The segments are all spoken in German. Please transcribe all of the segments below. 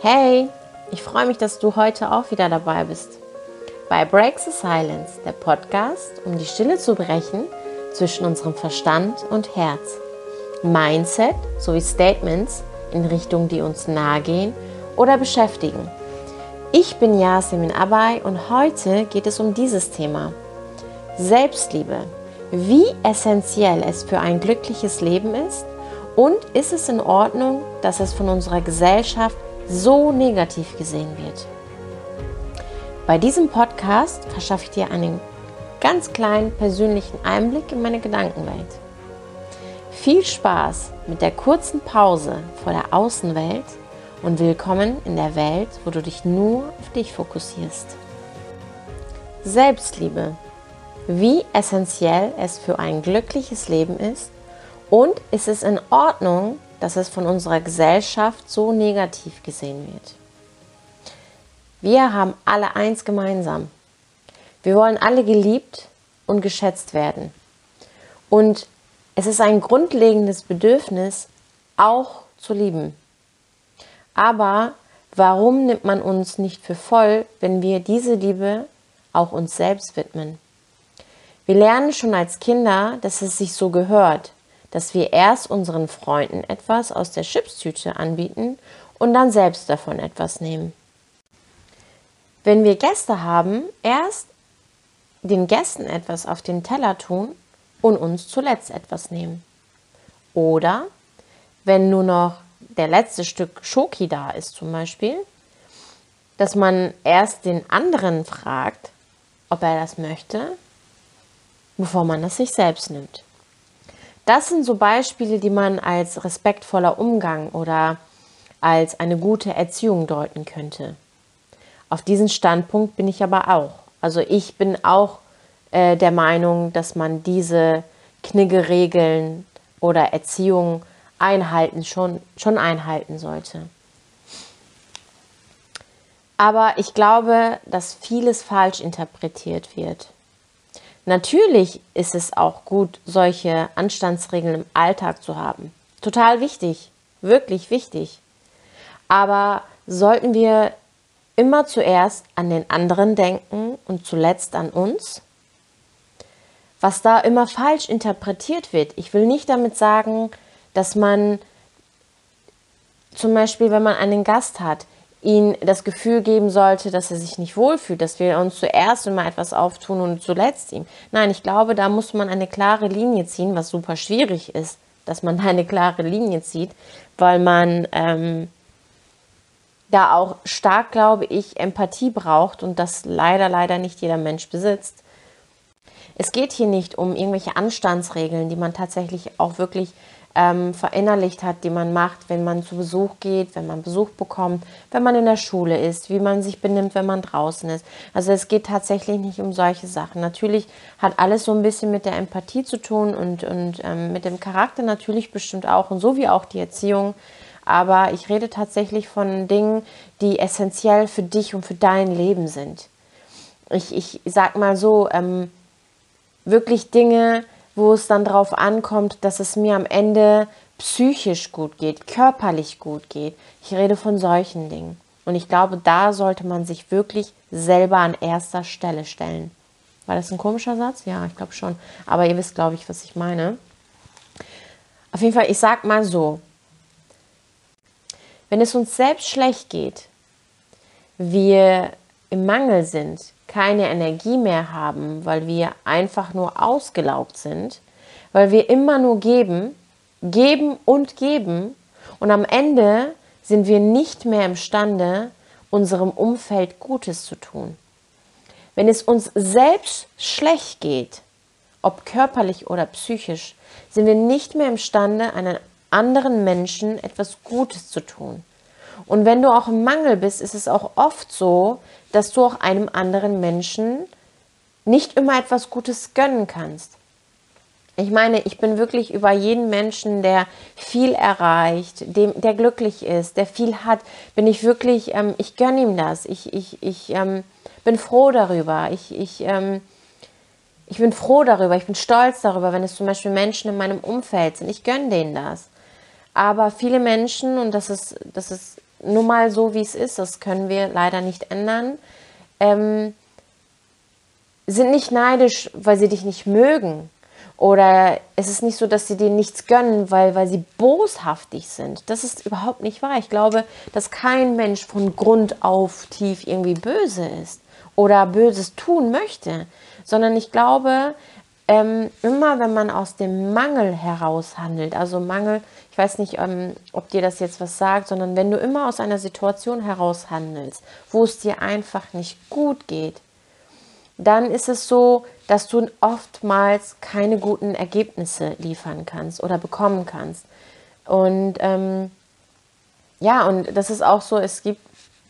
Hey, ich freue mich, dass du heute auch wieder dabei bist. Bei Break the Silence, der Podcast, um die Stille zu brechen zwischen unserem Verstand und Herz. Mindset sowie Statements in Richtungen, die uns nahe gehen oder beschäftigen. Ich bin Yasemin Abay und heute geht es um dieses Thema. Selbstliebe. Wie essentiell es für ein glückliches Leben ist und ist es in Ordnung, dass es von unserer Gesellschaft so negativ gesehen wird. Bei diesem Podcast verschaffe ich dir einen ganz kleinen persönlichen Einblick in meine Gedankenwelt. Viel Spaß mit der kurzen Pause vor der Außenwelt und willkommen in der Welt, wo du dich nur auf dich fokussierst. Selbstliebe. Wie essentiell es für ein glückliches Leben ist und ist es in Ordnung, dass es von unserer Gesellschaft so negativ gesehen wird. Wir haben alle eins gemeinsam. Wir wollen alle geliebt und geschätzt werden. Und es ist ein grundlegendes Bedürfnis, auch zu lieben. Aber warum nimmt man uns nicht für voll, wenn wir diese Liebe auch uns selbst widmen? Wir lernen schon als Kinder, dass es sich so gehört, dass wir erst unseren Freunden etwas aus der Chipstüte anbieten und dann selbst davon etwas nehmen. Wenn wir Gäste haben, erst den Gästen etwas auf den Teller tun und uns zuletzt etwas nehmen. Oder wenn nur noch der letzte Stück Schoki da ist zum Beispiel, dass man erst den anderen fragt, ob er das möchte, bevor man es sich selbst nimmt. Das sind so Beispiele, die man als respektvoller Umgang oder als eine gute Erziehung deuten könnte. Auf diesen Standpunkt bin ich aber auch. Also ich bin auch äh, der Meinung, dass man diese Kniggeregeln oder Erziehung einhalten, schon, schon einhalten sollte. Aber ich glaube, dass vieles falsch interpretiert wird. Natürlich ist es auch gut, solche Anstandsregeln im Alltag zu haben. Total wichtig, wirklich wichtig. Aber sollten wir immer zuerst an den anderen denken und zuletzt an uns? Was da immer falsch interpretiert wird. Ich will nicht damit sagen, dass man zum Beispiel, wenn man einen Gast hat, ihn das Gefühl geben sollte, dass er sich nicht wohlfühlt, dass wir uns zuerst immer etwas auftun und zuletzt ihm. Nein, ich glaube, da muss man eine klare Linie ziehen, was super schwierig ist, dass man eine klare Linie zieht, weil man ähm, da auch stark, glaube ich, Empathie braucht und das leider, leider nicht jeder Mensch besitzt. Es geht hier nicht um irgendwelche Anstandsregeln, die man tatsächlich auch wirklich ähm, verinnerlicht hat, die man macht, wenn man zu Besuch geht, wenn man Besuch bekommt, wenn man in der Schule ist, wie man sich benimmt, wenn man draußen ist. Also es geht tatsächlich nicht um solche Sachen. Natürlich hat alles so ein bisschen mit der Empathie zu tun und, und ähm, mit dem Charakter natürlich bestimmt auch und so wie auch die Erziehung. Aber ich rede tatsächlich von Dingen, die essentiell für dich und für dein Leben sind. Ich, ich sag mal so, ähm, wirklich Dinge, wo es dann darauf ankommt, dass es mir am Ende psychisch gut geht, körperlich gut geht. Ich rede von solchen Dingen. Und ich glaube, da sollte man sich wirklich selber an erster Stelle stellen. War das ein komischer Satz? Ja, ich glaube schon. Aber ihr wisst, glaube ich, was ich meine. Auf jeden Fall, ich sag mal so: Wenn es uns selbst schlecht geht, wir im Mangel sind, keine Energie mehr haben, weil wir einfach nur ausgelaugt sind, weil wir immer nur geben, geben und geben und am Ende sind wir nicht mehr imstande, unserem Umfeld Gutes zu tun. Wenn es uns selbst schlecht geht, ob körperlich oder psychisch, sind wir nicht mehr imstande, einem anderen Menschen etwas Gutes zu tun. Und wenn du auch im Mangel bist, ist es auch oft so, dass du auch einem anderen Menschen nicht immer etwas Gutes gönnen kannst. Ich meine, ich bin wirklich über jeden Menschen, der viel erreicht, dem, der glücklich ist, der viel hat, bin ich wirklich, ähm, ich gönne ihm das. Ich, ich, ich ähm, bin froh darüber. Ich, ich, ähm, Ich bin froh darüber, ich bin stolz darüber, wenn es zum Beispiel Menschen in meinem Umfeld sind. Ich gönne denen das. Aber viele Menschen, und das ist, das ist nun mal so, wie es ist, das können wir leider nicht ändern, ähm, sind nicht neidisch, weil sie dich nicht mögen. Oder es ist nicht so, dass sie dir nichts gönnen, weil, weil sie boshaftig sind. Das ist überhaupt nicht wahr. Ich glaube, dass kein Mensch von Grund auf tief irgendwie böse ist oder Böses tun möchte, sondern ich glaube, ähm, immer wenn man aus dem Mangel heraus handelt, also Mangel, ich weiß nicht, ähm, ob dir das jetzt was sagt, sondern wenn du immer aus einer Situation heraus handelst, wo es dir einfach nicht gut geht, dann ist es so, dass du oftmals keine guten Ergebnisse liefern kannst oder bekommen kannst. Und ähm, ja, und das ist auch so, es gibt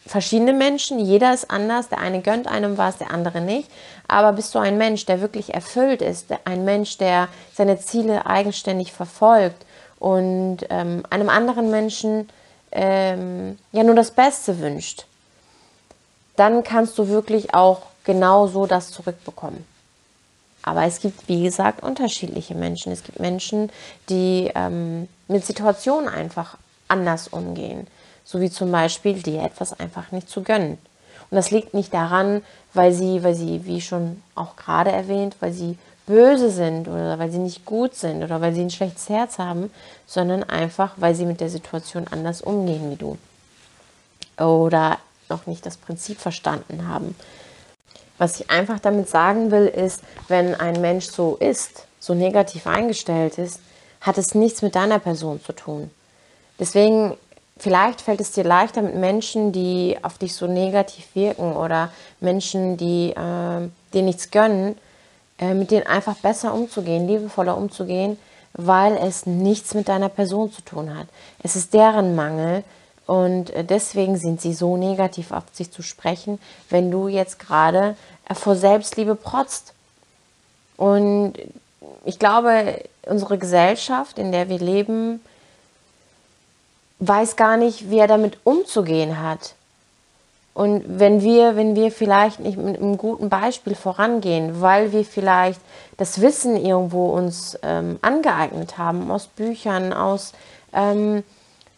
verschiedene Menschen, jeder ist anders, der eine gönnt einem was, der andere nicht. Aber bist du ein Mensch, der wirklich erfüllt ist, ein Mensch, der seine Ziele eigenständig verfolgt und ähm, einem anderen Menschen ähm, ja nur das Beste wünscht, dann kannst du wirklich auch genau so das zurückbekommen. Aber es gibt, wie gesagt, unterschiedliche Menschen. Es gibt Menschen, die ähm, mit Situationen einfach anders umgehen. So wie zum Beispiel dir etwas einfach nicht zu gönnen. Und das liegt nicht daran, weil sie, weil sie, wie schon auch gerade erwähnt, weil sie böse sind oder weil sie nicht gut sind oder weil sie ein schlechtes Herz haben, sondern einfach, weil sie mit der Situation anders umgehen wie du. Oder noch nicht das Prinzip verstanden haben. Was ich einfach damit sagen will, ist, wenn ein Mensch so ist, so negativ eingestellt ist, hat es nichts mit deiner Person zu tun. Deswegen, vielleicht fällt es dir leichter mit Menschen, die auf dich so negativ wirken oder Menschen, die äh, dir nichts gönnen, äh, mit denen einfach besser umzugehen, liebevoller umzugehen, weil es nichts mit deiner Person zu tun hat. Es ist deren Mangel, und äh, deswegen sind sie so negativ auf sich zu sprechen, wenn du jetzt gerade äh, vor Selbstliebe protzt. Und ich glaube, unsere Gesellschaft, in der wir leben, weiß gar nicht, wie er damit umzugehen hat. Und wenn wir, wenn wir vielleicht nicht mit einem guten Beispiel vorangehen, weil wir vielleicht das Wissen irgendwo uns ähm, angeeignet haben, aus Büchern, aus ähm,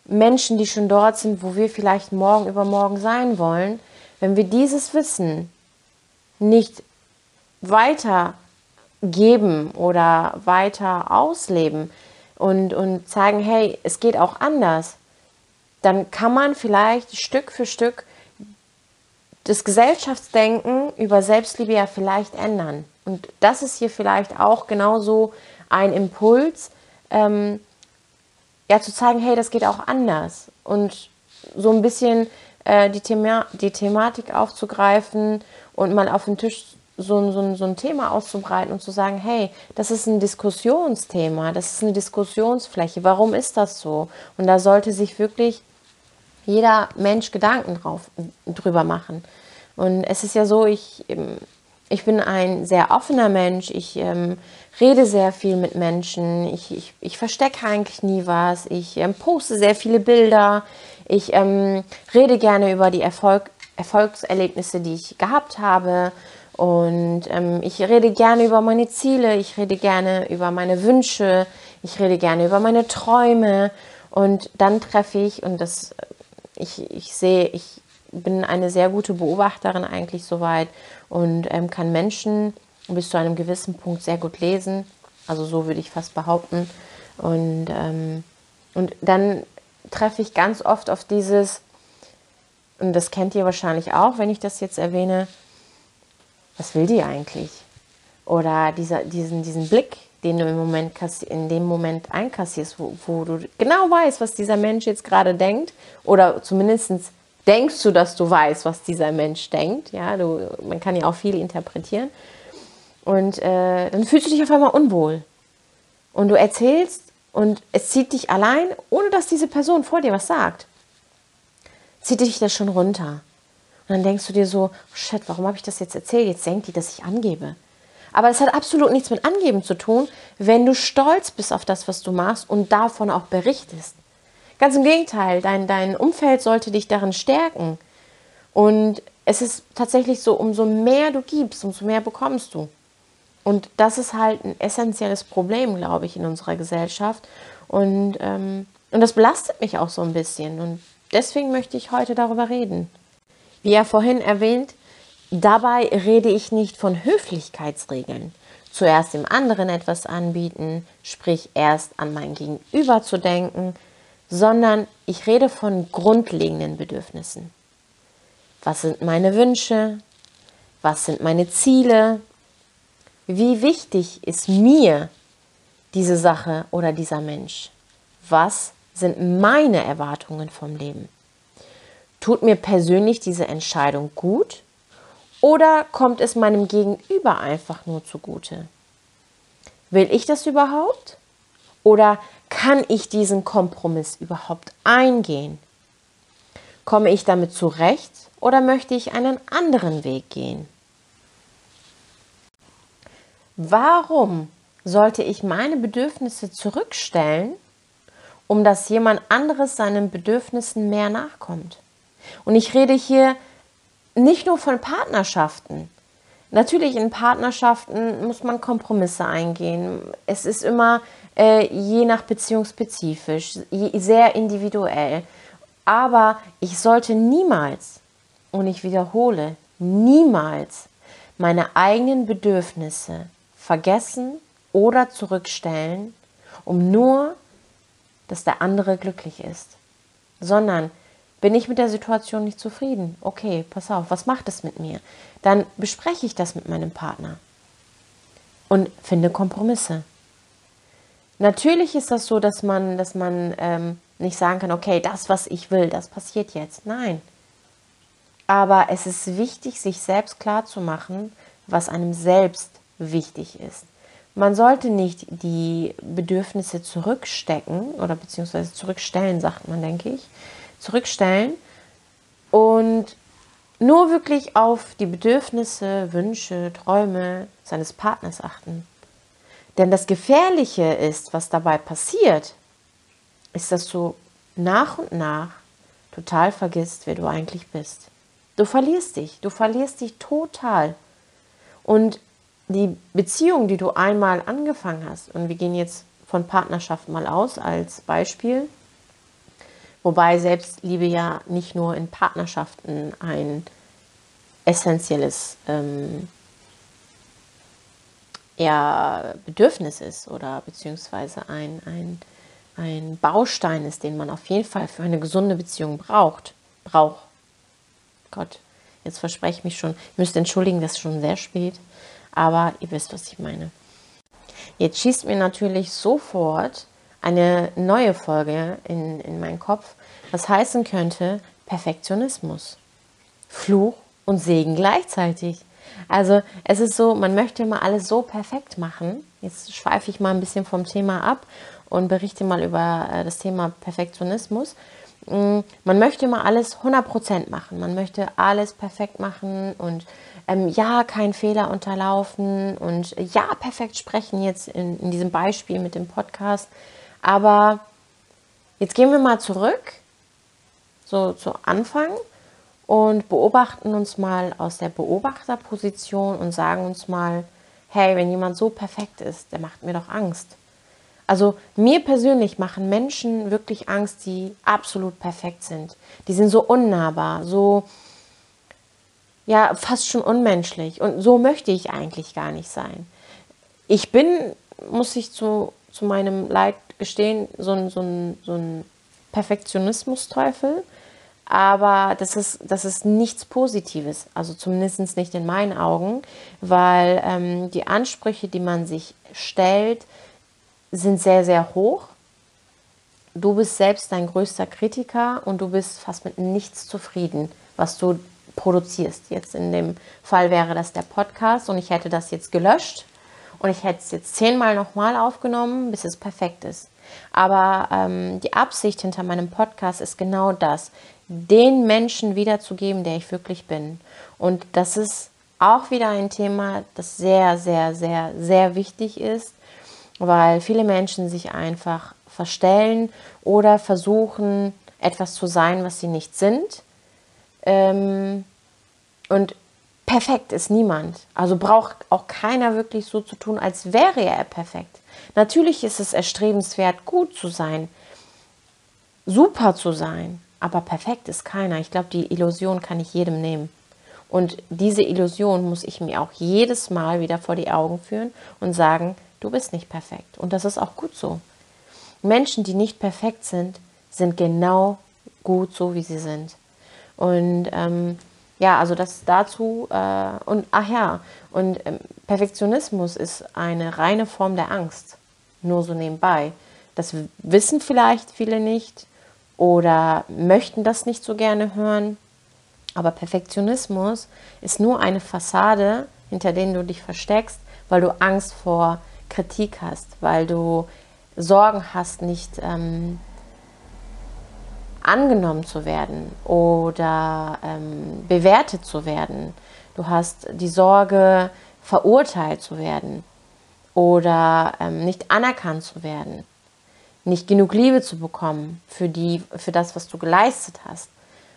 Menschen, die schon dort sind, wo wir vielleicht morgen übermorgen sein wollen, wenn wir dieses Wissen nicht weitergeben oder weiter ausleben und, und zeigen, hey, es geht auch anders, dann kann man vielleicht Stück für Stück das Gesellschaftsdenken über Selbstliebe ja vielleicht ändern. Und das ist hier vielleicht auch genauso ein Impuls, ähm, ja, zu zeigen, hey, das geht auch anders. Und so ein bisschen äh, die, Thema die Thematik aufzugreifen und mal auf den Tisch so, so, so ein Thema auszubreiten und zu sagen, hey, das ist ein Diskussionsthema, das ist eine Diskussionsfläche, warum ist das so? Und da sollte sich wirklich jeder Mensch Gedanken drauf, drüber machen. Und es ist ja so, ich, ich bin ein sehr offener Mensch, ich ähm, rede sehr viel mit Menschen, ich, ich, ich verstecke eigentlich nie was, ich ähm, poste sehr viele Bilder, ich ähm, rede gerne über die Erfolg, Erfolgserlebnisse, die ich gehabt habe. Und ähm, ich rede gerne über meine Ziele, ich rede gerne über meine Wünsche, ich rede gerne über meine Träume. Und dann treffe ich und das, ich, ich sehe, ich bin eine sehr gute Beobachterin eigentlich soweit und ähm, kann Menschen bis zu einem gewissen Punkt sehr gut lesen. Also so würde ich fast behaupten. Und, ähm, und dann treffe ich ganz oft auf dieses, und das kennt ihr wahrscheinlich auch, wenn ich das jetzt erwähne, was will die eigentlich? Oder dieser, diesen, diesen Blick, den du im Moment in dem Moment einkassierst, wo, wo du genau weißt, was dieser Mensch jetzt gerade denkt, oder zumindest denkst du, dass du weißt, was dieser Mensch denkt. Ja, du, man kann ja auch viel interpretieren. Und äh, dann fühlst du dich auf einmal unwohl. Und du erzählst und es zieht dich allein, ohne dass diese Person vor dir was sagt. Zieht dich das schon runter. Und dann denkst du dir so, oh shit, warum habe ich das jetzt erzählt? Jetzt denkt die, dass ich angebe. Aber es hat absolut nichts mit Angeben zu tun, wenn du stolz bist auf das, was du machst und davon auch berichtest. Ganz im Gegenteil, dein, dein Umfeld sollte dich darin stärken. Und es ist tatsächlich so, umso mehr du gibst, umso mehr bekommst du. Und das ist halt ein essentielles Problem, glaube ich, in unserer Gesellschaft. Und, ähm, und das belastet mich auch so ein bisschen. Und deswegen möchte ich heute darüber reden. Wie ja vorhin erwähnt, dabei rede ich nicht von Höflichkeitsregeln. Zuerst dem anderen etwas anbieten, sprich erst an mein Gegenüber zu denken, sondern ich rede von grundlegenden Bedürfnissen. Was sind meine Wünsche? Was sind meine Ziele? Wie wichtig ist mir diese Sache oder dieser Mensch? Was sind meine Erwartungen vom Leben? Tut mir persönlich diese Entscheidung gut oder kommt es meinem Gegenüber einfach nur zugute? Will ich das überhaupt? Oder kann ich diesen Kompromiss überhaupt eingehen? Komme ich damit zurecht oder möchte ich einen anderen Weg gehen? Warum sollte ich meine Bedürfnisse zurückstellen, um dass jemand anderes seinen Bedürfnissen mehr nachkommt? Und ich rede hier nicht nur von Partnerschaften. Natürlich in Partnerschaften muss man Kompromisse eingehen. Es ist immer äh, je nach beziehungsspezifisch, sehr individuell. Aber ich sollte niemals, und ich wiederhole, niemals meine eigenen Bedürfnisse vergessen oder zurückstellen, um nur, dass der andere glücklich ist. Sondern bin ich mit der Situation nicht zufrieden? Okay, pass auf, was macht es mit mir? Dann bespreche ich das mit meinem Partner und finde Kompromisse. Natürlich ist das so, dass man, dass man ähm, nicht sagen kann, okay, das, was ich will, das passiert jetzt. Nein. Aber es ist wichtig, sich selbst klarzumachen, was einem selbst wichtig ist. Man sollte nicht die Bedürfnisse zurückstecken oder beziehungsweise zurückstellen, sagt man, denke ich, zurückstellen und nur wirklich auf die Bedürfnisse, Wünsche, Träume seines Partners achten. Denn das Gefährliche ist, was dabei passiert, ist, dass du nach und nach total vergisst, wer du eigentlich bist. Du verlierst dich, du verlierst dich total. Und die Beziehung, die du einmal angefangen hast, und wir gehen jetzt von Partnerschaft mal aus als Beispiel, wobei Selbstliebe ja nicht nur in Partnerschaften ein essentielles ähm, ja, Bedürfnis ist oder beziehungsweise ein, ein, ein Baustein ist, den man auf jeden Fall für eine gesunde Beziehung braucht. Braucht. Gott, jetzt verspreche ich mich schon. Ich müsste entschuldigen, das ist schon sehr spät aber ihr wisst, was ich meine. Jetzt schießt mir natürlich sofort eine neue Folge in, in meinen Kopf, was heißen könnte Perfektionismus. Fluch und Segen gleichzeitig. Also es ist so, man möchte immer alles so perfekt machen. Jetzt schweife ich mal ein bisschen vom Thema ab und berichte mal über äh, das Thema Perfektionismus. Mm, man möchte immer alles 100% machen. Man möchte alles perfekt machen und ähm, ja, keinen Fehler unterlaufen und ja, perfekt sprechen jetzt in, in diesem Beispiel mit dem Podcast. Aber jetzt gehen wir mal zurück, so zu Anfang und beobachten uns mal aus der Beobachterposition und sagen uns mal, hey, wenn jemand so perfekt ist, der macht mir doch Angst. Also mir persönlich machen Menschen wirklich Angst, die absolut perfekt sind. Die sind so unnahbar, so ja fast schon unmenschlich. Und so möchte ich eigentlich gar nicht sein. Ich bin, muss ich zu, zu meinem Leid gestehen, so ein, so ein, so ein Perfektionismus-Teufel. Aber das ist, das ist nichts Positives, also zumindest nicht in meinen Augen, weil ähm, die Ansprüche, die man sich stellt, sind sehr, sehr hoch. Du bist selbst dein größter Kritiker und du bist fast mit nichts zufrieden, was du produzierst. Jetzt in dem Fall wäre das der Podcast und ich hätte das jetzt gelöscht und ich hätte es jetzt zehnmal nochmal aufgenommen, bis es perfekt ist. Aber ähm, die Absicht hinter meinem Podcast ist genau das, den Menschen wiederzugeben, der ich wirklich bin. Und das ist auch wieder ein Thema, das sehr, sehr, sehr, sehr wichtig ist, weil viele Menschen sich einfach verstellen oder versuchen, etwas zu sein, was sie nicht sind. Ähm, und perfekt ist niemand. Also braucht auch keiner wirklich so zu tun, als wäre er perfekt. Natürlich ist es erstrebenswert, gut zu sein, super zu sein, aber perfekt ist keiner. Ich glaube, die Illusion kann ich jedem nehmen. Und diese Illusion muss ich mir auch jedes Mal wieder vor die Augen führen und sagen, du bist nicht perfekt. Und das ist auch gut so. Menschen, die nicht perfekt sind, sind genau gut so, wie sie sind. Und ähm, ja, also das dazu. Äh, und ach ja, und ähm, Perfektionismus ist eine reine Form der Angst. Nur so nebenbei. Das wissen vielleicht viele nicht oder möchten das nicht so gerne hören. Aber Perfektionismus ist nur eine Fassade, hinter denen du dich versteckst, weil du Angst vor Kritik hast, weil du Sorgen hast, nicht ähm, angenommen zu werden oder ähm, bewertet zu werden. Du hast die Sorge, verurteilt zu werden oder ähm, nicht anerkannt zu werden, nicht genug Liebe zu bekommen für, die, für das, was du geleistet hast.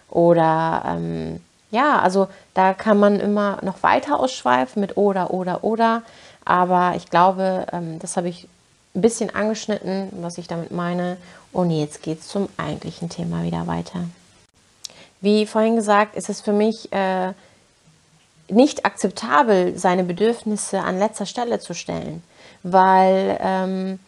Oder ähm, ja, also da kann man immer noch weiter ausschweifen mit oder, oder, oder. Aber ich glaube, ähm, das habe ich ein bisschen angeschnitten, was ich damit meine. Und jetzt geht es zum eigentlichen Thema wieder weiter. Wie vorhin gesagt, ist es für mich äh, nicht akzeptabel, seine Bedürfnisse an letzter Stelle zu stellen, weil ähm,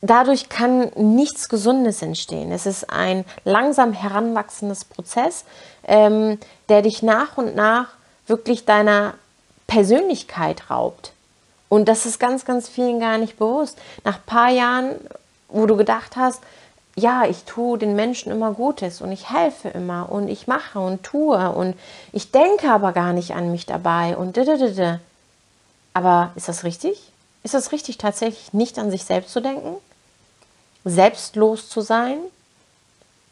dadurch kann nichts Gesundes entstehen. Es ist ein langsam heranwachsendes Prozess, ähm, der dich nach und nach wirklich deiner Persönlichkeit raubt. Und das ist ganz, ganz vielen gar nicht bewusst. Nach ein paar Jahren, wo du gedacht hast, ja, ich tue den Menschen immer Gutes und ich helfe immer und ich mache und tue und ich denke aber gar nicht an mich dabei und didididi. Aber ist das richtig? Ist das richtig, tatsächlich nicht an sich selbst zu denken? Selbstlos zu sein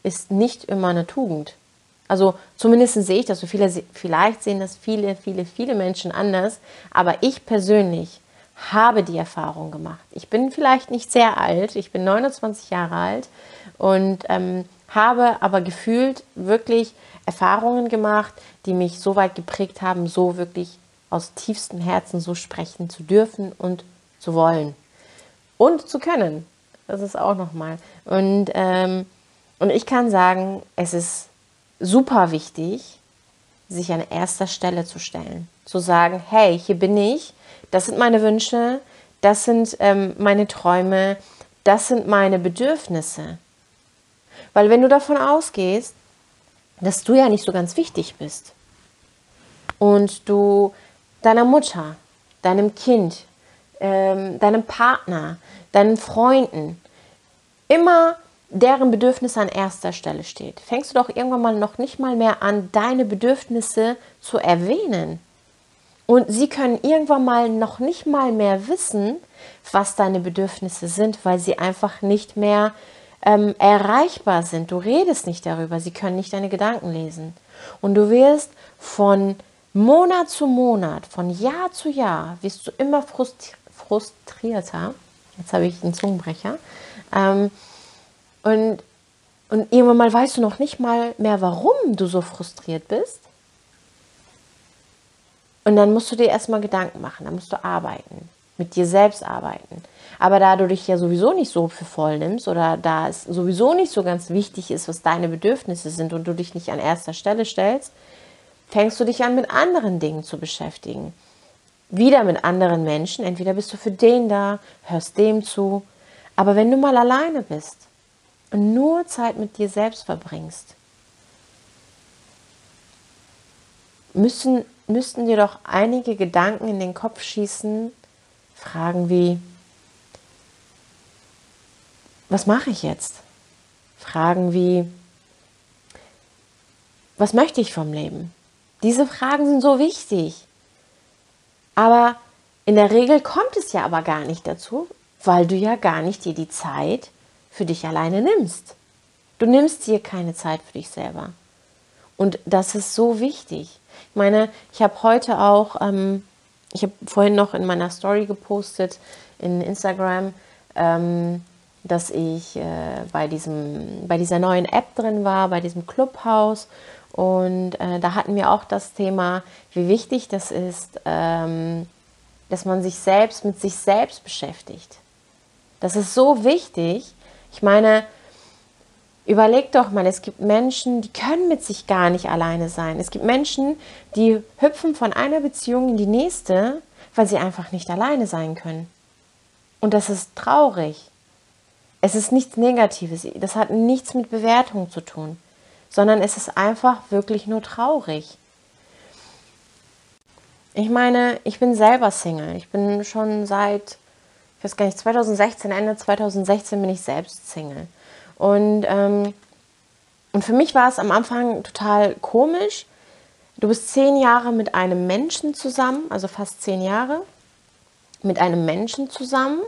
ist nicht immer eine Tugend. Also zumindest sehe ich das so viele, vielleicht sehen das viele, viele, viele Menschen anders, aber ich persönlich habe die Erfahrung gemacht. Ich bin vielleicht nicht sehr alt, ich bin 29 Jahre alt und ähm, habe aber gefühlt wirklich Erfahrungen gemacht, die mich so weit geprägt haben, so wirklich aus tiefstem Herzen so sprechen zu dürfen und zu wollen und zu können. Das ist auch nochmal. Und, ähm, und ich kann sagen, es ist super wichtig, sich an erster Stelle zu stellen. Zu sagen, hey, hier bin ich, das sind meine Wünsche, das sind ähm, meine Träume, das sind meine Bedürfnisse. Weil wenn du davon ausgehst, dass du ja nicht so ganz wichtig bist und du deiner Mutter, deinem Kind, ähm, deinem Partner, deinen Freunden immer deren Bedürfnisse an erster Stelle steht, fängst du doch irgendwann mal noch nicht mal mehr an, deine Bedürfnisse zu erwähnen. Und sie können irgendwann mal noch nicht mal mehr wissen, was deine Bedürfnisse sind, weil sie einfach nicht mehr ähm, erreichbar sind. Du redest nicht darüber, sie können nicht deine Gedanken lesen. Und du wirst von Monat zu Monat, von Jahr zu Jahr, wirst du immer frustri frustrierter. Jetzt habe ich einen Zungenbrecher. Ähm, und, und irgendwann mal weißt du noch nicht mal mehr, warum du so frustriert bist. Und dann musst du dir erstmal Gedanken machen, dann musst du arbeiten, mit dir selbst arbeiten. Aber da du dich ja sowieso nicht so für voll nimmst oder da es sowieso nicht so ganz wichtig ist, was deine Bedürfnisse sind und du dich nicht an erster Stelle stellst, fängst du dich an, mit anderen Dingen zu beschäftigen. Wieder mit anderen Menschen. Entweder bist du für den da, hörst dem zu. Aber wenn du mal alleine bist und nur Zeit mit dir selbst verbringst, müssen müssten dir doch einige Gedanken in den Kopf schießen, Fragen wie, was mache ich jetzt? Fragen wie, was möchte ich vom Leben? Diese Fragen sind so wichtig. Aber in der Regel kommt es ja aber gar nicht dazu, weil du ja gar nicht dir die Zeit für dich alleine nimmst. Du nimmst dir keine Zeit für dich selber. Und das ist so wichtig. Ich meine, ich habe heute auch, ähm, ich habe vorhin noch in meiner Story gepostet in Instagram, ähm, dass ich äh, bei, diesem, bei dieser neuen App drin war, bei diesem Clubhouse. Und äh, da hatten wir auch das Thema, wie wichtig das ist, ähm, dass man sich selbst mit sich selbst beschäftigt. Das ist so wichtig. Ich meine, überleg doch mal, es gibt Menschen, die können mit sich gar nicht alleine sein. Es gibt Menschen, die hüpfen von einer Beziehung in die nächste, weil sie einfach nicht alleine sein können. Und das ist traurig. Es ist nichts Negatives. Das hat nichts mit Bewertung zu tun, sondern es ist einfach wirklich nur traurig. Ich meine, ich bin selber Single. Ich bin schon seit, ich weiß gar nicht, 2016, Ende 2016 bin ich selbst Single. Und, ähm, und für mich war es am Anfang total komisch. Du bist zehn Jahre mit einem Menschen zusammen, also fast zehn Jahre mit einem Menschen zusammen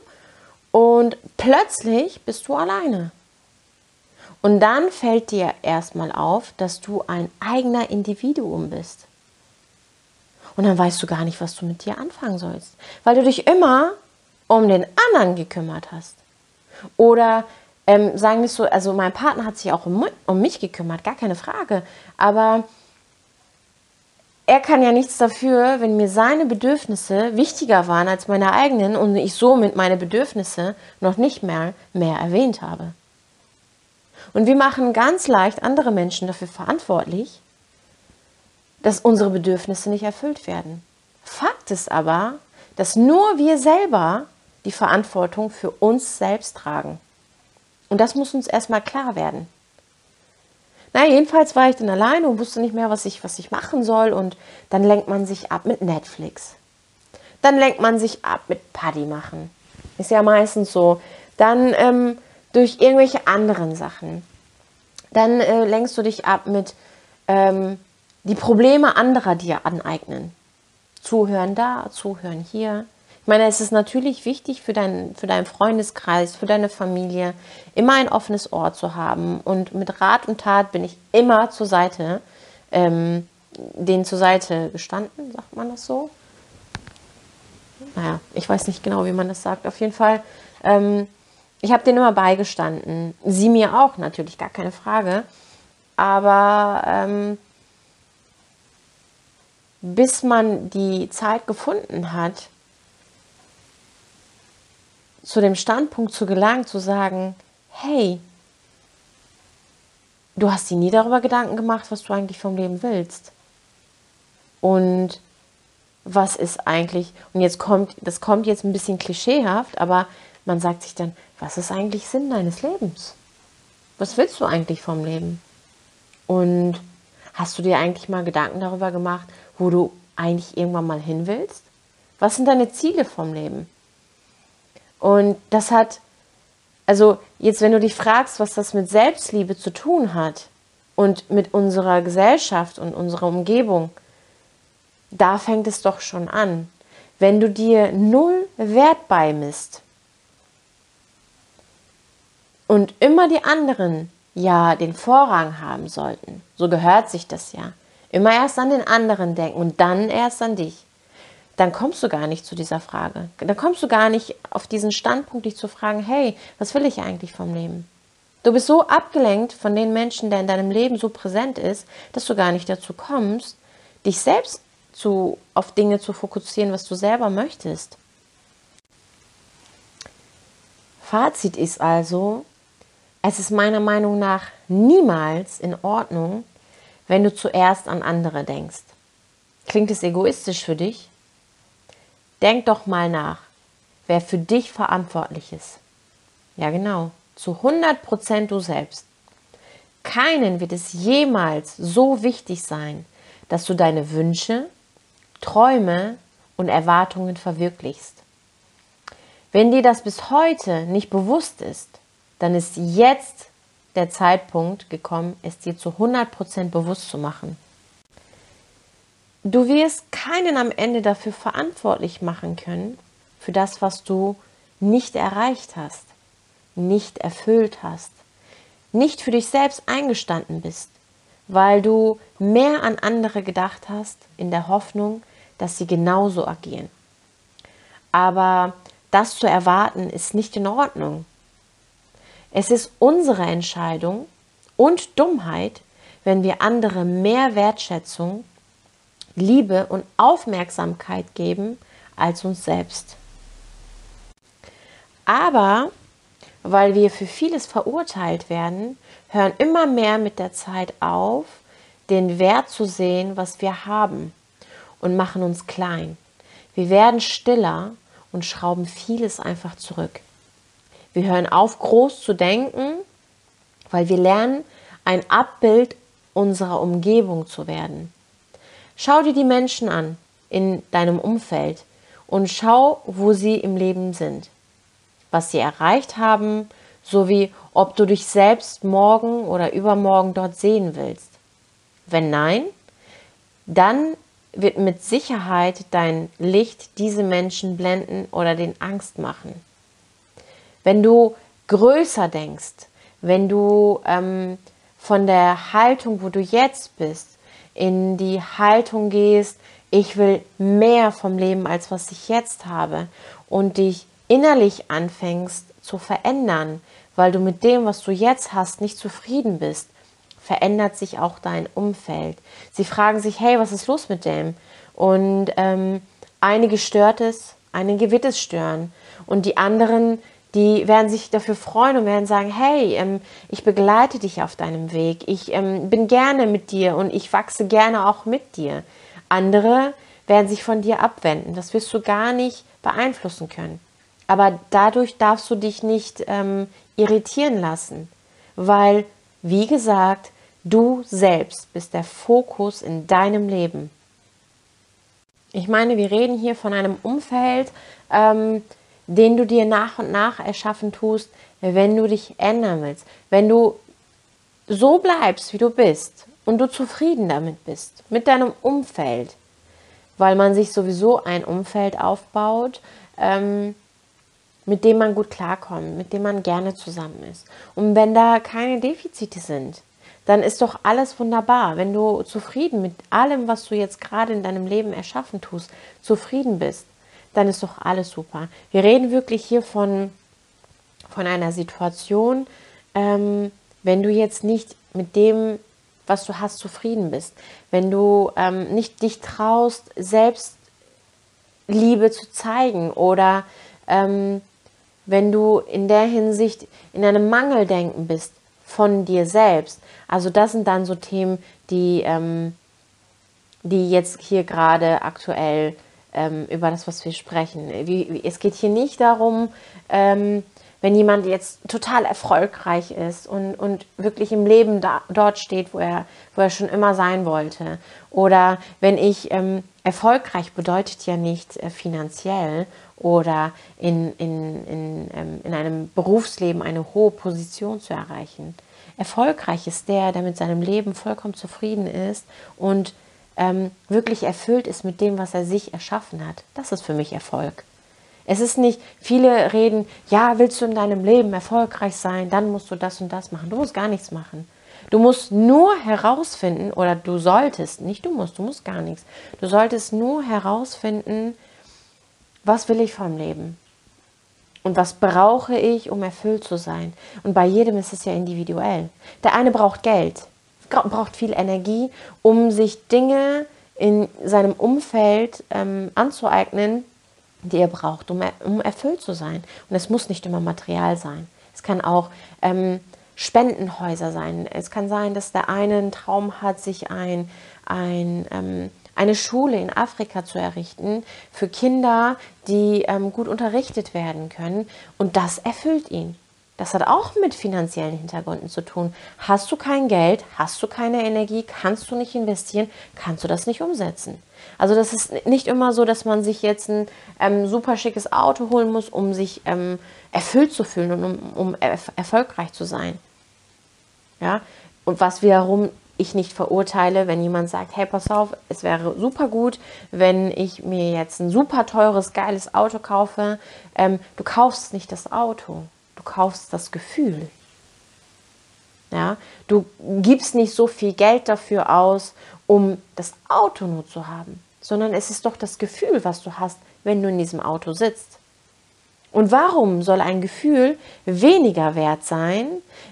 und plötzlich bist du alleine. Und dann fällt dir erstmal auf, dass du ein eigener Individuum bist. Und dann weißt du gar nicht, was du mit dir anfangen sollst, weil du dich immer um den anderen gekümmert hast. Oder ähm, sagen wir so, also mein Partner hat sich auch um, um mich gekümmert, gar keine Frage. Aber er kann ja nichts dafür, wenn mir seine Bedürfnisse wichtiger waren als meine eigenen und ich somit meine Bedürfnisse noch nicht mehr, mehr erwähnt habe. Und wir machen ganz leicht andere Menschen dafür verantwortlich, dass unsere Bedürfnisse nicht erfüllt werden. Fakt ist aber, dass nur wir selber die Verantwortung für uns selbst tragen. Und das muss uns erstmal klar werden. Na, jedenfalls war ich dann alleine und wusste nicht mehr, was ich, was ich machen soll. Und dann lenkt man sich ab mit Netflix. Dann lenkt man sich ab mit Paddy machen. Ist ja meistens so. Dann ähm, durch irgendwelche anderen Sachen. Dann äh, lenkst du dich ab mit ähm, die Probleme anderer dir aneignen. Zuhören da, zuhören hier. Ich meine, es ist natürlich wichtig für, dein, für deinen Freundeskreis, für deine Familie, immer ein offenes Ohr zu haben. Und mit Rat und Tat bin ich immer zur Seite, ähm, denen zur Seite gestanden, sagt man das so? Naja, ich weiß nicht genau, wie man das sagt. Auf jeden Fall, ähm, ich habe denen immer beigestanden. Sie mir auch, natürlich, gar keine Frage. Aber ähm, bis man die Zeit gefunden hat, zu dem Standpunkt zu gelangen, zu sagen, hey, du hast dir nie darüber Gedanken gemacht, was du eigentlich vom Leben willst. Und was ist eigentlich, und jetzt kommt, das kommt jetzt ein bisschen klischeehaft, aber man sagt sich dann, was ist eigentlich Sinn deines Lebens? Was willst du eigentlich vom Leben? Und hast du dir eigentlich mal Gedanken darüber gemacht, wo du eigentlich irgendwann mal hin willst? Was sind deine Ziele vom Leben? Und das hat, also jetzt, wenn du dich fragst, was das mit Selbstliebe zu tun hat und mit unserer Gesellschaft und unserer Umgebung, da fängt es doch schon an. Wenn du dir null Wert beimisst und immer die anderen ja den Vorrang haben sollten, so gehört sich das ja, immer erst an den anderen denken und dann erst an dich, dann kommst du gar nicht zu dieser Frage. Dann kommst du gar nicht auf diesen Standpunkt, dich zu fragen, hey, was will ich eigentlich vom Leben? Du bist so abgelenkt von den Menschen, der in deinem Leben so präsent ist, dass du gar nicht dazu kommst, dich selbst zu, auf Dinge zu fokussieren, was du selber möchtest. Fazit ist also, es ist meiner Meinung nach niemals in Ordnung, wenn du zuerst an andere denkst. Klingt es egoistisch für dich? Denk doch mal nach, wer für dich verantwortlich ist. Ja, genau, zu 100% du selbst. Keinen wird es jemals so wichtig sein, dass du deine Wünsche, Träume und Erwartungen verwirklichst. Wenn dir das bis heute nicht bewusst ist, dann ist jetzt der Zeitpunkt gekommen, es dir zu 100% bewusst zu machen. Du wirst keinen am Ende dafür verantwortlich machen können, für das, was du nicht erreicht hast, nicht erfüllt hast, nicht für dich selbst eingestanden bist, weil du mehr an andere gedacht hast, in der Hoffnung, dass sie genauso agieren. Aber das zu erwarten, ist nicht in Ordnung. Es ist unsere Entscheidung und Dummheit, wenn wir andere mehr Wertschätzung, Liebe und Aufmerksamkeit geben als uns selbst. Aber weil wir für vieles verurteilt werden, hören immer mehr mit der Zeit auf, den Wert zu sehen, was wir haben und machen uns klein. Wir werden stiller und schrauben vieles einfach zurück. Wir hören auf, groß zu denken, weil wir lernen, ein Abbild unserer Umgebung zu werden. Schau dir die Menschen an in deinem Umfeld und schau, wo sie im Leben sind, was sie erreicht haben, sowie ob du dich selbst morgen oder übermorgen dort sehen willst. Wenn nein, dann wird mit Sicherheit dein Licht diese Menschen blenden oder den Angst machen. Wenn du größer denkst, wenn du ähm, von der Haltung, wo du jetzt bist, in die Haltung gehst, ich will mehr vom Leben, als was ich jetzt habe und dich innerlich anfängst zu verändern, weil du mit dem, was du jetzt hast, nicht zufrieden bist, verändert sich auch dein Umfeld. Sie fragen sich, hey, was ist los mit dem? Und ähm, einige stört es, einige wird es stören. Und die anderen, die werden sich dafür freuen und werden sagen, hey, ähm, ich begleite dich auf deinem Weg. Ich ähm, bin gerne mit dir und ich wachse gerne auch mit dir. Andere werden sich von dir abwenden. Das wirst du gar nicht beeinflussen können. Aber dadurch darfst du dich nicht ähm, irritieren lassen, weil, wie gesagt, du selbst bist der Fokus in deinem Leben. Ich meine, wir reden hier von einem Umfeld, ähm, den du dir nach und nach erschaffen tust, wenn du dich ändern willst. Wenn du so bleibst, wie du bist und du zufrieden damit bist, mit deinem Umfeld, weil man sich sowieso ein Umfeld aufbaut, ähm, mit dem man gut klarkommt, mit dem man gerne zusammen ist. Und wenn da keine Defizite sind, dann ist doch alles wunderbar. Wenn du zufrieden mit allem, was du jetzt gerade in deinem Leben erschaffen tust, zufrieden bist, dann ist doch alles super. Wir reden wirklich hier von, von einer Situation, ähm, wenn du jetzt nicht mit dem, was du hast, zufrieden bist, wenn du ähm, nicht dich traust, selbst Liebe zu zeigen oder ähm, wenn du in der Hinsicht in einem Mangeldenken bist von dir selbst. Also das sind dann so Themen, die, ähm, die jetzt hier gerade aktuell ähm, über das, was wir sprechen. Wie, es geht hier nicht darum, ähm, wenn jemand jetzt total erfolgreich ist und, und wirklich im Leben da, dort steht, wo er, wo er schon immer sein wollte. Oder wenn ich ähm, erfolgreich bedeutet ja nicht äh, finanziell oder in, in, in, ähm, in einem Berufsleben eine hohe Position zu erreichen. Erfolgreich ist der, der mit seinem Leben vollkommen zufrieden ist und ähm, wirklich erfüllt ist mit dem, was er sich erschaffen hat. Das ist für mich Erfolg. Es ist nicht, viele reden, ja, willst du in deinem Leben erfolgreich sein, dann musst du das und das machen. Du musst gar nichts machen. Du musst nur herausfinden, oder du solltest, nicht du musst, du musst gar nichts. Du solltest nur herausfinden, was will ich vom Leben? Und was brauche ich, um erfüllt zu sein? Und bei jedem ist es ja individuell. Der eine braucht Geld, braucht viel Energie, um sich Dinge in seinem Umfeld ähm, anzueignen, die er braucht, um, er, um erfüllt zu sein. Und es muss nicht immer Material sein. Es kann auch ähm, Spendenhäuser sein. Es kann sein, dass der eine einen Traum hat, sich ein, ein ähm, eine Schule in Afrika zu errichten für Kinder, die ähm, gut unterrichtet werden können. Und das erfüllt ihn. Das hat auch mit finanziellen Hintergründen zu tun. Hast du kein Geld, hast du keine Energie, kannst du nicht investieren, kannst du das nicht umsetzen. Also das ist nicht immer so, dass man sich jetzt ein ähm, super schickes Auto holen muss, um sich ähm, erfüllt zu fühlen und um, um erf erfolgreich zu sein. Ja, und was wiederum ich nicht verurteile, wenn jemand sagt, hey, pass auf, es wäre super gut, wenn ich mir jetzt ein super teures, geiles Auto kaufe. Ähm, du kaufst nicht das Auto, kaufst das Gefühl. Ja, du gibst nicht so viel Geld dafür aus, um das Auto nur zu haben, sondern es ist doch das Gefühl, was du hast, wenn du in diesem Auto sitzt. Und warum soll ein Gefühl weniger wert sein,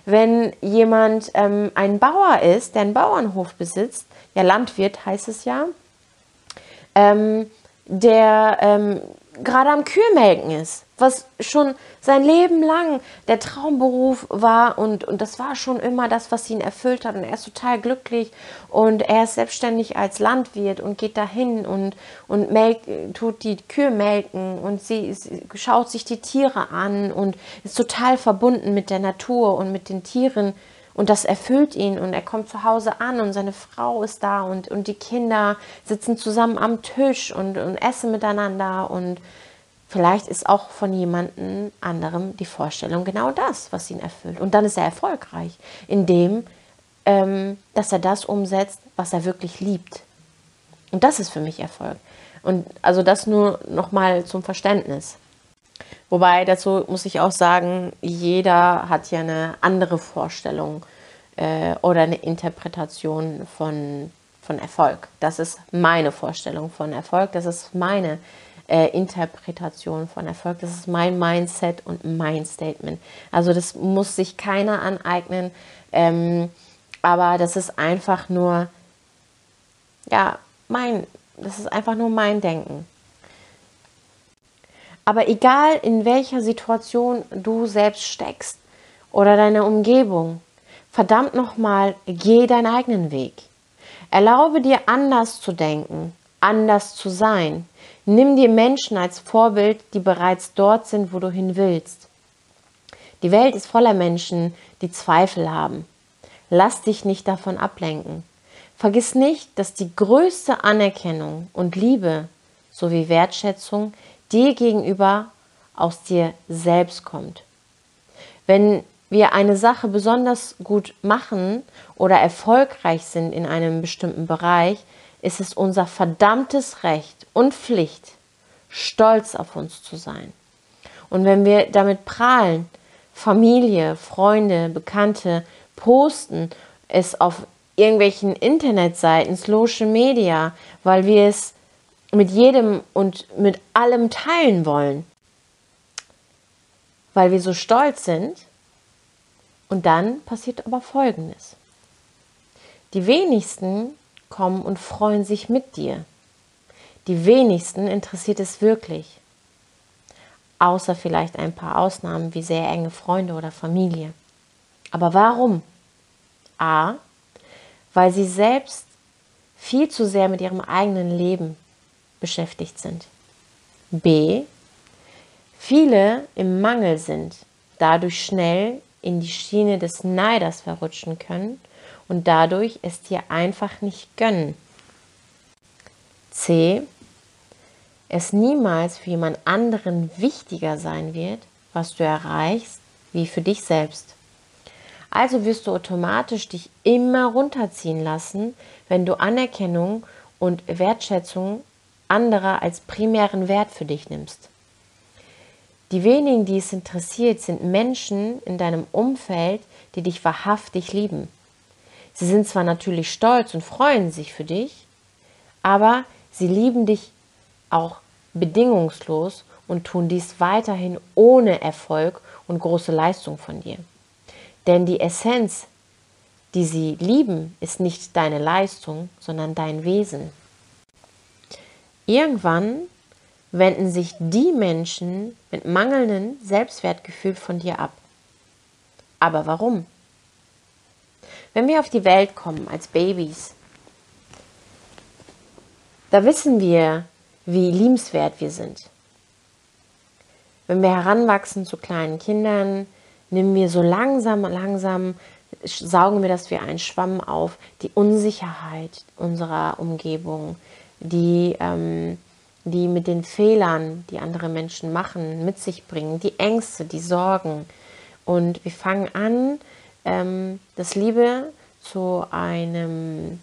wenn jemand ähm, ein Bauer ist, der einen Bauernhof besitzt, ja Landwirt heißt es ja, ähm, der ähm, gerade am Kühlmelken ist, was schon sein Leben lang der Traumberuf war und, und das war schon immer das, was ihn erfüllt hat. Und er ist total glücklich und er ist selbstständig als Landwirt und geht dahin und, und melk, tut die Kühe melken und sie, sie schaut sich die Tiere an und ist total verbunden mit der Natur und mit den Tieren und das erfüllt ihn und er kommt zu Hause an und seine Frau ist da und, und die Kinder sitzen zusammen am Tisch und, und essen miteinander und vielleicht ist auch von jemandem anderem die Vorstellung genau das, was ihn erfüllt. Und dann ist er erfolgreich, indem, ähm, dass er das umsetzt, was er wirklich liebt. Und das ist für mich Erfolg. Und also das nur nochmal zum Verständnis. Wobei dazu muss ich auch sagen, jeder hat ja eine andere Vorstellung äh, oder eine Interpretation von, von Erfolg. Das ist meine Vorstellung von Erfolg, das ist meine äh, Interpretation von Erfolg, das ist mein Mindset und mein Statement. Also das muss sich keiner aneignen, ähm, aber das ist einfach nur, ja, mein, das ist einfach nur mein Denken. Aber egal in welcher Situation du selbst steckst oder deine Umgebung, verdammt nochmal, geh deinen eigenen Weg. Erlaube dir anders zu denken, anders zu sein. Nimm dir Menschen als Vorbild, die bereits dort sind, wo du hin willst. Die Welt ist voller Menschen, die Zweifel haben. Lass dich nicht davon ablenken. Vergiss nicht, dass die größte Anerkennung und Liebe sowie Wertschätzung dir gegenüber aus dir selbst kommt. Wenn wir eine Sache besonders gut machen oder erfolgreich sind in einem bestimmten Bereich, ist es unser verdammtes Recht und Pflicht, stolz auf uns zu sein. Und wenn wir damit prahlen, Familie, Freunde, Bekannte posten es auf irgendwelchen Internetseiten, Social Media, weil wir es mit jedem und mit allem teilen wollen, weil wir so stolz sind. Und dann passiert aber Folgendes. Die wenigsten kommen und freuen sich mit dir. Die wenigsten interessiert es wirklich. Außer vielleicht ein paar Ausnahmen wie sehr enge Freunde oder Familie. Aber warum? A, weil sie selbst viel zu sehr mit ihrem eigenen Leben beschäftigt sind. B. Viele im Mangel sind, dadurch schnell in die Schiene des Neiders verrutschen können und dadurch es dir einfach nicht gönnen. C. Es niemals für jemand anderen wichtiger sein wird, was du erreichst, wie für dich selbst. Also wirst du automatisch dich immer runterziehen lassen, wenn du Anerkennung und Wertschätzung anderer als primären Wert für dich nimmst. Die wenigen, die es interessiert, sind Menschen in deinem Umfeld, die dich wahrhaftig lieben. Sie sind zwar natürlich stolz und freuen sich für dich, aber sie lieben dich auch bedingungslos und tun dies weiterhin ohne Erfolg und große Leistung von dir. Denn die Essenz, die sie lieben, ist nicht deine Leistung, sondern dein Wesen. Irgendwann wenden sich die Menschen mit mangelndem Selbstwertgefühl von dir ab. Aber warum? Wenn wir auf die Welt kommen als Babys, da wissen wir, wie liebenswert wir sind. Wenn wir heranwachsen zu kleinen Kindern, nehmen wir so langsam, langsam, saugen wir das wie ein Schwamm auf, die Unsicherheit unserer Umgebung, die, ähm, die mit den Fehlern, die andere Menschen machen, mit sich bringen, die Ängste, die Sorgen. Und wir fangen an, ähm, dass Liebe zu einem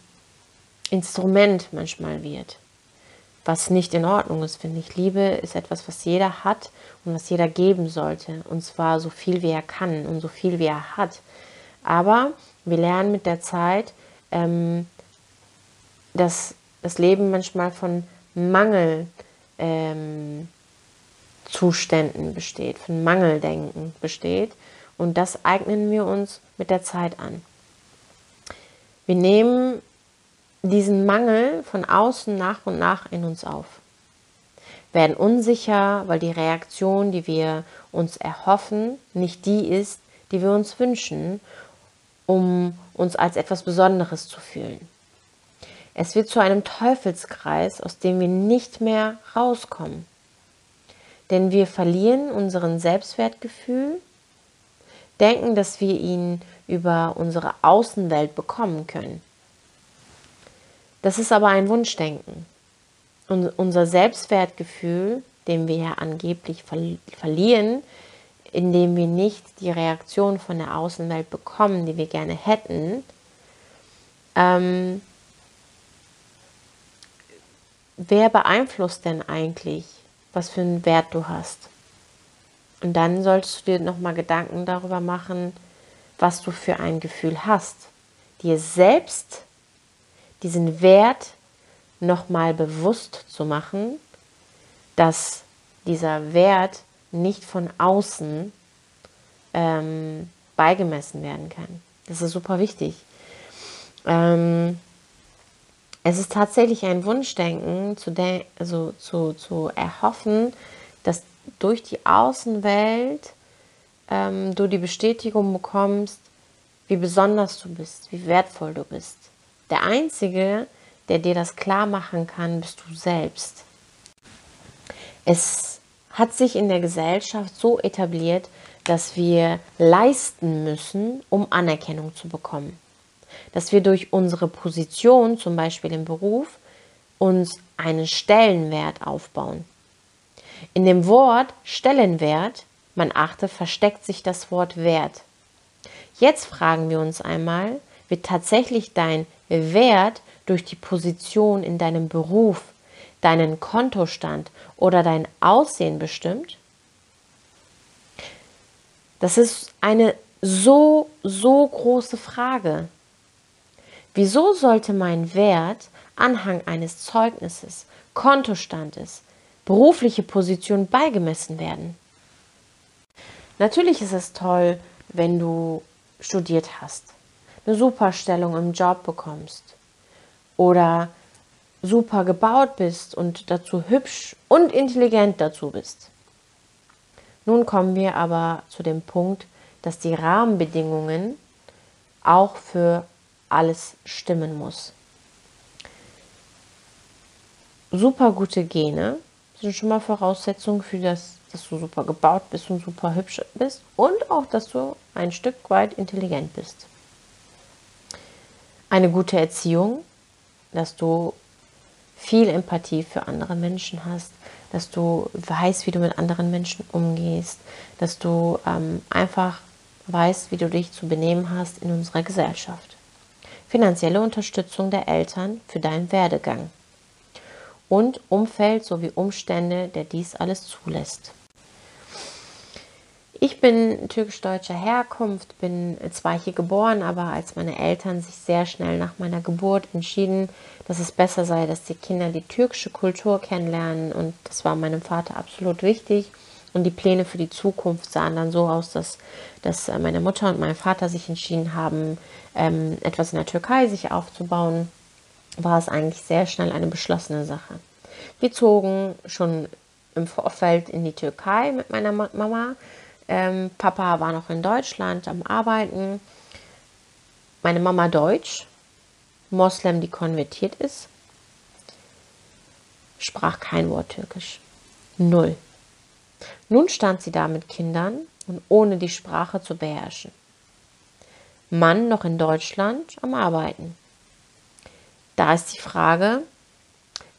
Instrument manchmal wird, was nicht in Ordnung ist, finde ich. Liebe ist etwas, was jeder hat und was jeder geben sollte. Und zwar so viel, wie er kann und so viel, wie er hat. Aber wir lernen mit der Zeit, ähm, dass das Leben manchmal von Mangel ähm, besteht, von Mangeldenken besteht. Und das eignen wir uns mit der Zeit an. Wir nehmen diesen Mangel von außen nach und nach in uns auf, werden unsicher, weil die Reaktion, die wir uns erhoffen, nicht die ist, die wir uns wünschen, um uns als etwas Besonderes zu fühlen. Es wird zu einem Teufelskreis, aus dem wir nicht mehr rauskommen. Denn wir verlieren unseren Selbstwertgefühl, denken, dass wir ihn über unsere Außenwelt bekommen können. Das ist aber ein Wunschdenken. Und unser Selbstwertgefühl, den wir ja angeblich verlieren, indem wir nicht die Reaktion von der Außenwelt bekommen, die wir gerne hätten, ähm, wer beeinflusst denn eigentlich, was für einen Wert du hast? Und dann solltest du dir nochmal Gedanken darüber machen, was du für ein Gefühl hast. Dir selbst diesen Wert nochmal bewusst zu machen, dass dieser Wert nicht von außen ähm, beigemessen werden kann. Das ist super wichtig. Ähm, es ist tatsächlich ein Wunschdenken, zu, also zu, zu erhoffen, dass durch die Außenwelt ähm, du die Bestätigung bekommst, wie besonders du bist, wie wertvoll du bist. Der Einzige, der dir das klar machen kann, bist du selbst. Es hat sich in der Gesellschaft so etabliert, dass wir leisten müssen, um Anerkennung zu bekommen. Dass wir durch unsere Position, zum Beispiel im Beruf, uns einen Stellenwert aufbauen. In dem Wort Stellenwert, man achte, versteckt sich das Wort Wert. Jetzt fragen wir uns einmal, wird tatsächlich dein Wert durch die Position in deinem Beruf, deinen Kontostand oder dein Aussehen bestimmt? Das ist eine so, so große Frage. Wieso sollte mein Wert Anhang eines Zeugnisses, Kontostandes, berufliche Position beigemessen werden? Natürlich ist es toll, wenn du studiert hast, eine Superstellung im Job bekommst oder super gebaut bist und dazu hübsch und intelligent dazu bist. Nun kommen wir aber zu dem Punkt, dass die Rahmenbedingungen auch für alles stimmen muss. Super gute Gene sind schon mal Voraussetzungen für das, dass du super gebaut bist und super hübsch bist und auch, dass du ein Stück weit intelligent bist. Eine gute Erziehung, dass du viel Empathie für andere Menschen hast, dass du weißt, wie du mit anderen Menschen umgehst, dass du ähm, einfach weißt, wie du dich zu benehmen hast in unserer Gesellschaft. Finanzielle Unterstützung der Eltern für deinen Werdegang und Umfeld sowie Umstände, der dies alles zulässt. Ich bin türkisch-deutscher Herkunft, bin zwar hier geboren, aber als meine Eltern sich sehr schnell nach meiner Geburt entschieden, dass es besser sei, dass die Kinder die türkische Kultur kennenlernen und das war meinem Vater absolut wichtig. Und die Pläne für die Zukunft sahen dann so aus, dass, dass meine Mutter und mein Vater sich entschieden haben, ähm, etwas in der Türkei sich aufzubauen, war es eigentlich sehr schnell eine beschlossene Sache. Wir zogen schon im Vorfeld in die Türkei mit meiner Mama ähm, Papa war noch in Deutschland am Arbeiten. Meine Mama Deutsch, Moslem, die konvertiert ist, sprach kein Wort Türkisch. Null. Nun stand sie da mit Kindern und ohne die Sprache zu beherrschen. Mann noch in Deutschland am Arbeiten. Da ist die Frage,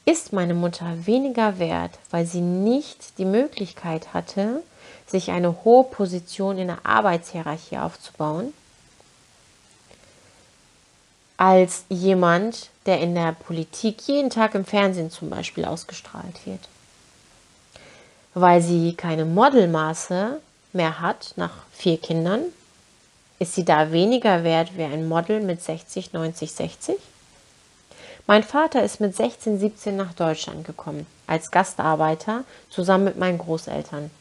ist meine Mutter weniger wert, weil sie nicht die Möglichkeit hatte, sich eine hohe Position in der Arbeitshierarchie aufzubauen, als jemand, der in der Politik jeden Tag im Fernsehen zum Beispiel ausgestrahlt wird. Weil sie keine Modelmaße mehr hat nach vier Kindern, ist sie da weniger wert wie ein Model mit 60, 90, 60? Mein Vater ist mit 16, 17 nach Deutschland gekommen, als Gastarbeiter zusammen mit meinen Großeltern.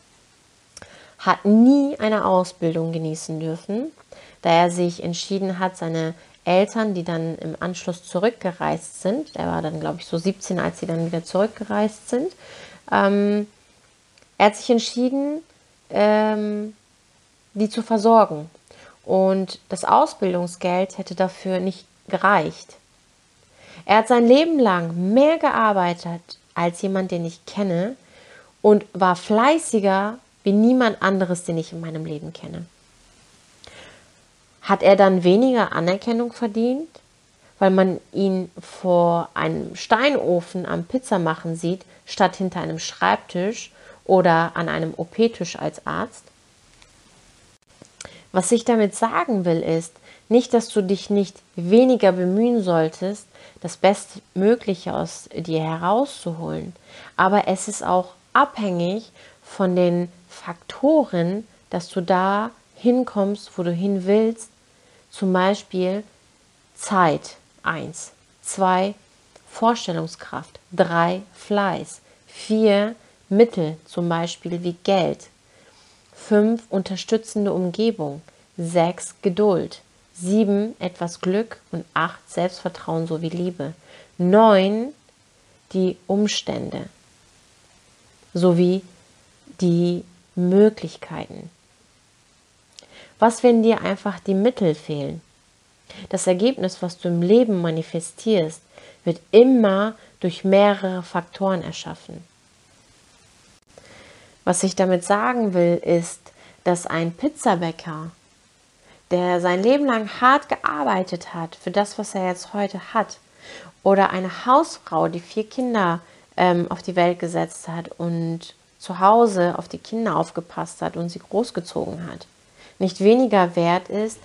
Hat nie eine Ausbildung genießen dürfen, da er sich entschieden hat, seine Eltern, die dann im Anschluss zurückgereist sind, er war dann, glaube ich, so 17, als sie dann wieder zurückgereist sind, ähm, er hat sich entschieden, ähm, die zu versorgen. Und das Ausbildungsgeld hätte dafür nicht gereicht. Er hat sein Leben lang mehr gearbeitet als jemand, den ich kenne und war fleißiger wie niemand anderes, den ich in meinem Leben kenne. Hat er dann weniger Anerkennung verdient, weil man ihn vor einem Steinofen am Pizzamachen sieht, statt hinter einem Schreibtisch oder an einem OP-Tisch als Arzt? Was ich damit sagen will, ist nicht, dass du dich nicht weniger bemühen solltest, das Bestmögliche aus dir herauszuholen, aber es ist auch abhängig von den Faktoren, dass du da hinkommst, wo du hin willst. Zum Beispiel Zeit. 1, 2 Vorstellungskraft, 3 Fleiß, 4 Mittel, zum Beispiel wie Geld, 5 unterstützende Umgebung, 6 Geduld, 7 etwas Glück und 8 Selbstvertrauen sowie Liebe, 9 die Umstände sowie die Möglichkeiten. Was, wenn dir einfach die Mittel fehlen? Das Ergebnis, was du im Leben manifestierst, wird immer durch mehrere Faktoren erschaffen. Was ich damit sagen will, ist, dass ein Pizzabäcker, der sein Leben lang hart gearbeitet hat für das, was er jetzt heute hat, oder eine Hausfrau, die vier Kinder ähm, auf die Welt gesetzt hat und zu Hause auf die Kinder aufgepasst hat und sie großgezogen hat, nicht weniger wert ist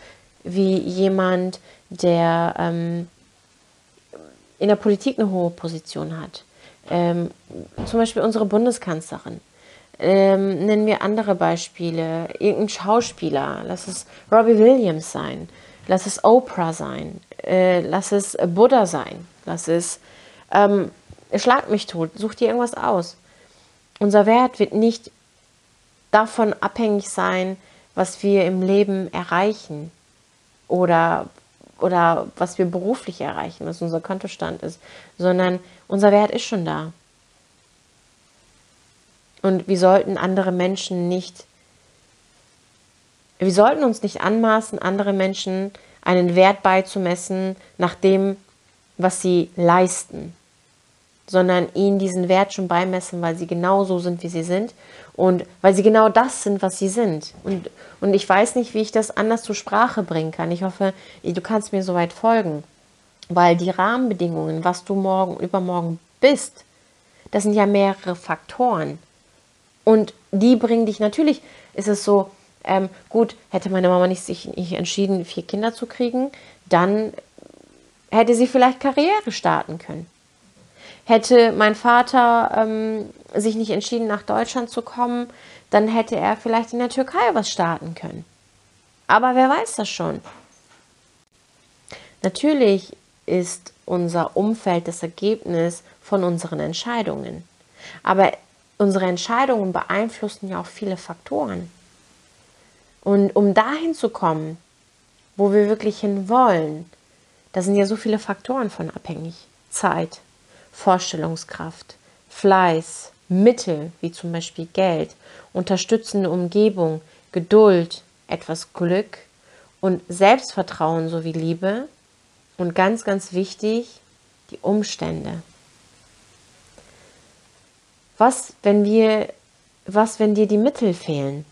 wie jemand, der ähm, in der Politik eine hohe Position hat. Ähm, zum Beispiel unsere Bundeskanzlerin. Ähm, nennen wir andere Beispiele. Irgendein Schauspieler, lass es Robbie Williams sein, lass es Oprah sein, äh, lass es Buddha sein, lass es ähm, Schlag mich tot, such dir irgendwas aus. Unser Wert wird nicht davon abhängig sein, was wir im Leben erreichen oder, oder was wir beruflich erreichen, was unser Kontostand ist, sondern unser Wert ist schon da. Und wir sollten andere Menschen nicht, wir sollten uns nicht anmaßen, andere Menschen einen Wert beizumessen nach dem, was sie leisten, sondern ihnen diesen Wert schon beimessen, weil sie genau so sind, wie sie sind und weil sie genau das sind, was sie sind. Und, und ich weiß nicht, wie ich das anders zur Sprache bringen kann. Ich hoffe, du kannst mir soweit folgen, weil die Rahmenbedingungen, was du morgen, übermorgen bist, das sind ja mehrere Faktoren. Und die bringen dich natürlich, ist es so, ähm, gut, hätte meine Mama nicht sich nicht entschieden, vier Kinder zu kriegen, dann hätte sie vielleicht Karriere starten können. Hätte mein Vater ähm, sich nicht entschieden, nach Deutschland zu kommen, dann hätte er vielleicht in der Türkei was starten können. Aber wer weiß das schon? Natürlich ist unser Umfeld das Ergebnis von unseren Entscheidungen. Aber unsere Entscheidungen beeinflussen ja auch viele Faktoren. Und um dahin zu kommen, wo wir wirklich hin wollen, da sind ja so viele Faktoren von abhängig. Zeit, Vorstellungskraft, Fleiß, Mittel, wie zum Beispiel Geld, unterstützende Umgebung, Geduld, etwas Glück und Selbstvertrauen sowie Liebe und ganz, ganz wichtig, die Umstände. Was, wenn wir, was, wenn dir die Mittel fehlen?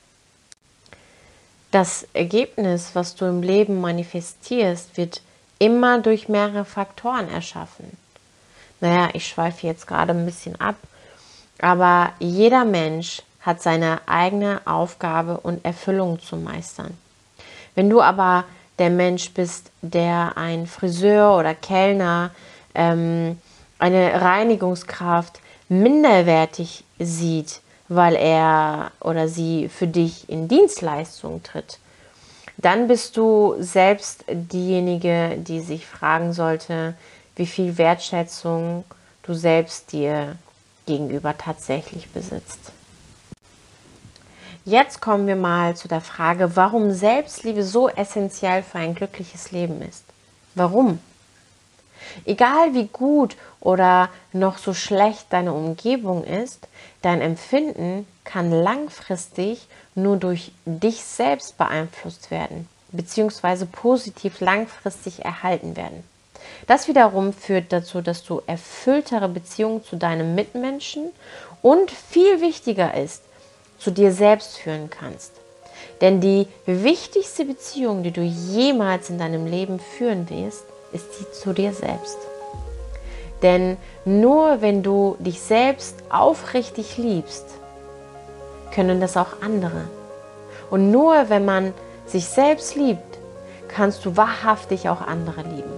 Das Ergebnis, was du im Leben manifestierst, wird immer durch mehrere Faktoren erschaffen. Naja, ich schweife jetzt gerade ein bisschen ab, aber jeder Mensch hat seine eigene Aufgabe und Erfüllung zu meistern. Wenn du aber der Mensch bist, der ein Friseur oder Kellner, ähm, eine Reinigungskraft, minderwertig sieht, weil er oder sie für dich in Dienstleistung tritt, dann bist du selbst diejenige, die sich fragen sollte, wie viel Wertschätzung du selbst dir gegenüber tatsächlich besitzt. Jetzt kommen wir mal zu der Frage, warum Selbstliebe so essentiell für ein glückliches Leben ist. Warum? Egal wie gut oder noch so schlecht deine Umgebung ist, dein Empfinden kann langfristig nur durch dich selbst beeinflusst werden, beziehungsweise positiv langfristig erhalten werden. Das wiederum führt dazu, dass du erfülltere Beziehungen zu deinem Mitmenschen und viel wichtiger ist, zu dir selbst führen kannst. Denn die wichtigste Beziehung, die du jemals in deinem Leben führen wirst, ist die zu dir selbst. Denn nur wenn du dich selbst aufrichtig liebst, können das auch andere. Und nur wenn man sich selbst liebt, kannst du wahrhaftig auch andere lieben.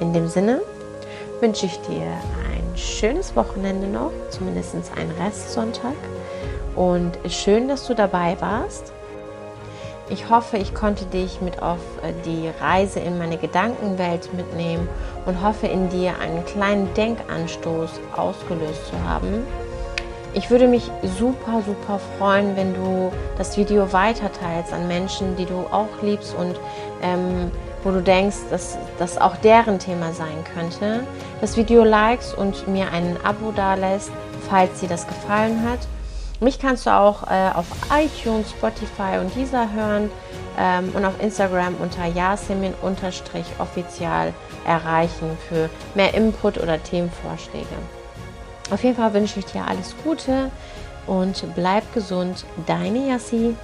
In dem Sinne wünsche ich dir ein schönes Wochenende noch, zumindest einen Restsonntag. Und schön, dass du dabei warst. Ich hoffe, ich konnte dich mit auf äh, die Reise in meine Gedankenwelt mitnehmen und hoffe in dir einen kleinen Denkanstoß ausgelöst zu haben. Ich würde mich super, super freuen, wenn du das Video weiterteilst an Menschen, die du auch liebst und ähm, wo du denkst, dass das auch deren Thema sein könnte. Das Video likes und mir ein Abo dalässt, falls dir das gefallen hat. Mich kannst du auch äh, auf iTunes, Spotify und dieser hören ähm, und auf Instagram unter jasemin-offizial erreichen für mehr Input oder Themenvorschläge. Auf jeden Fall wünsche ich dir alles Gute und bleib gesund. Deine Yassi.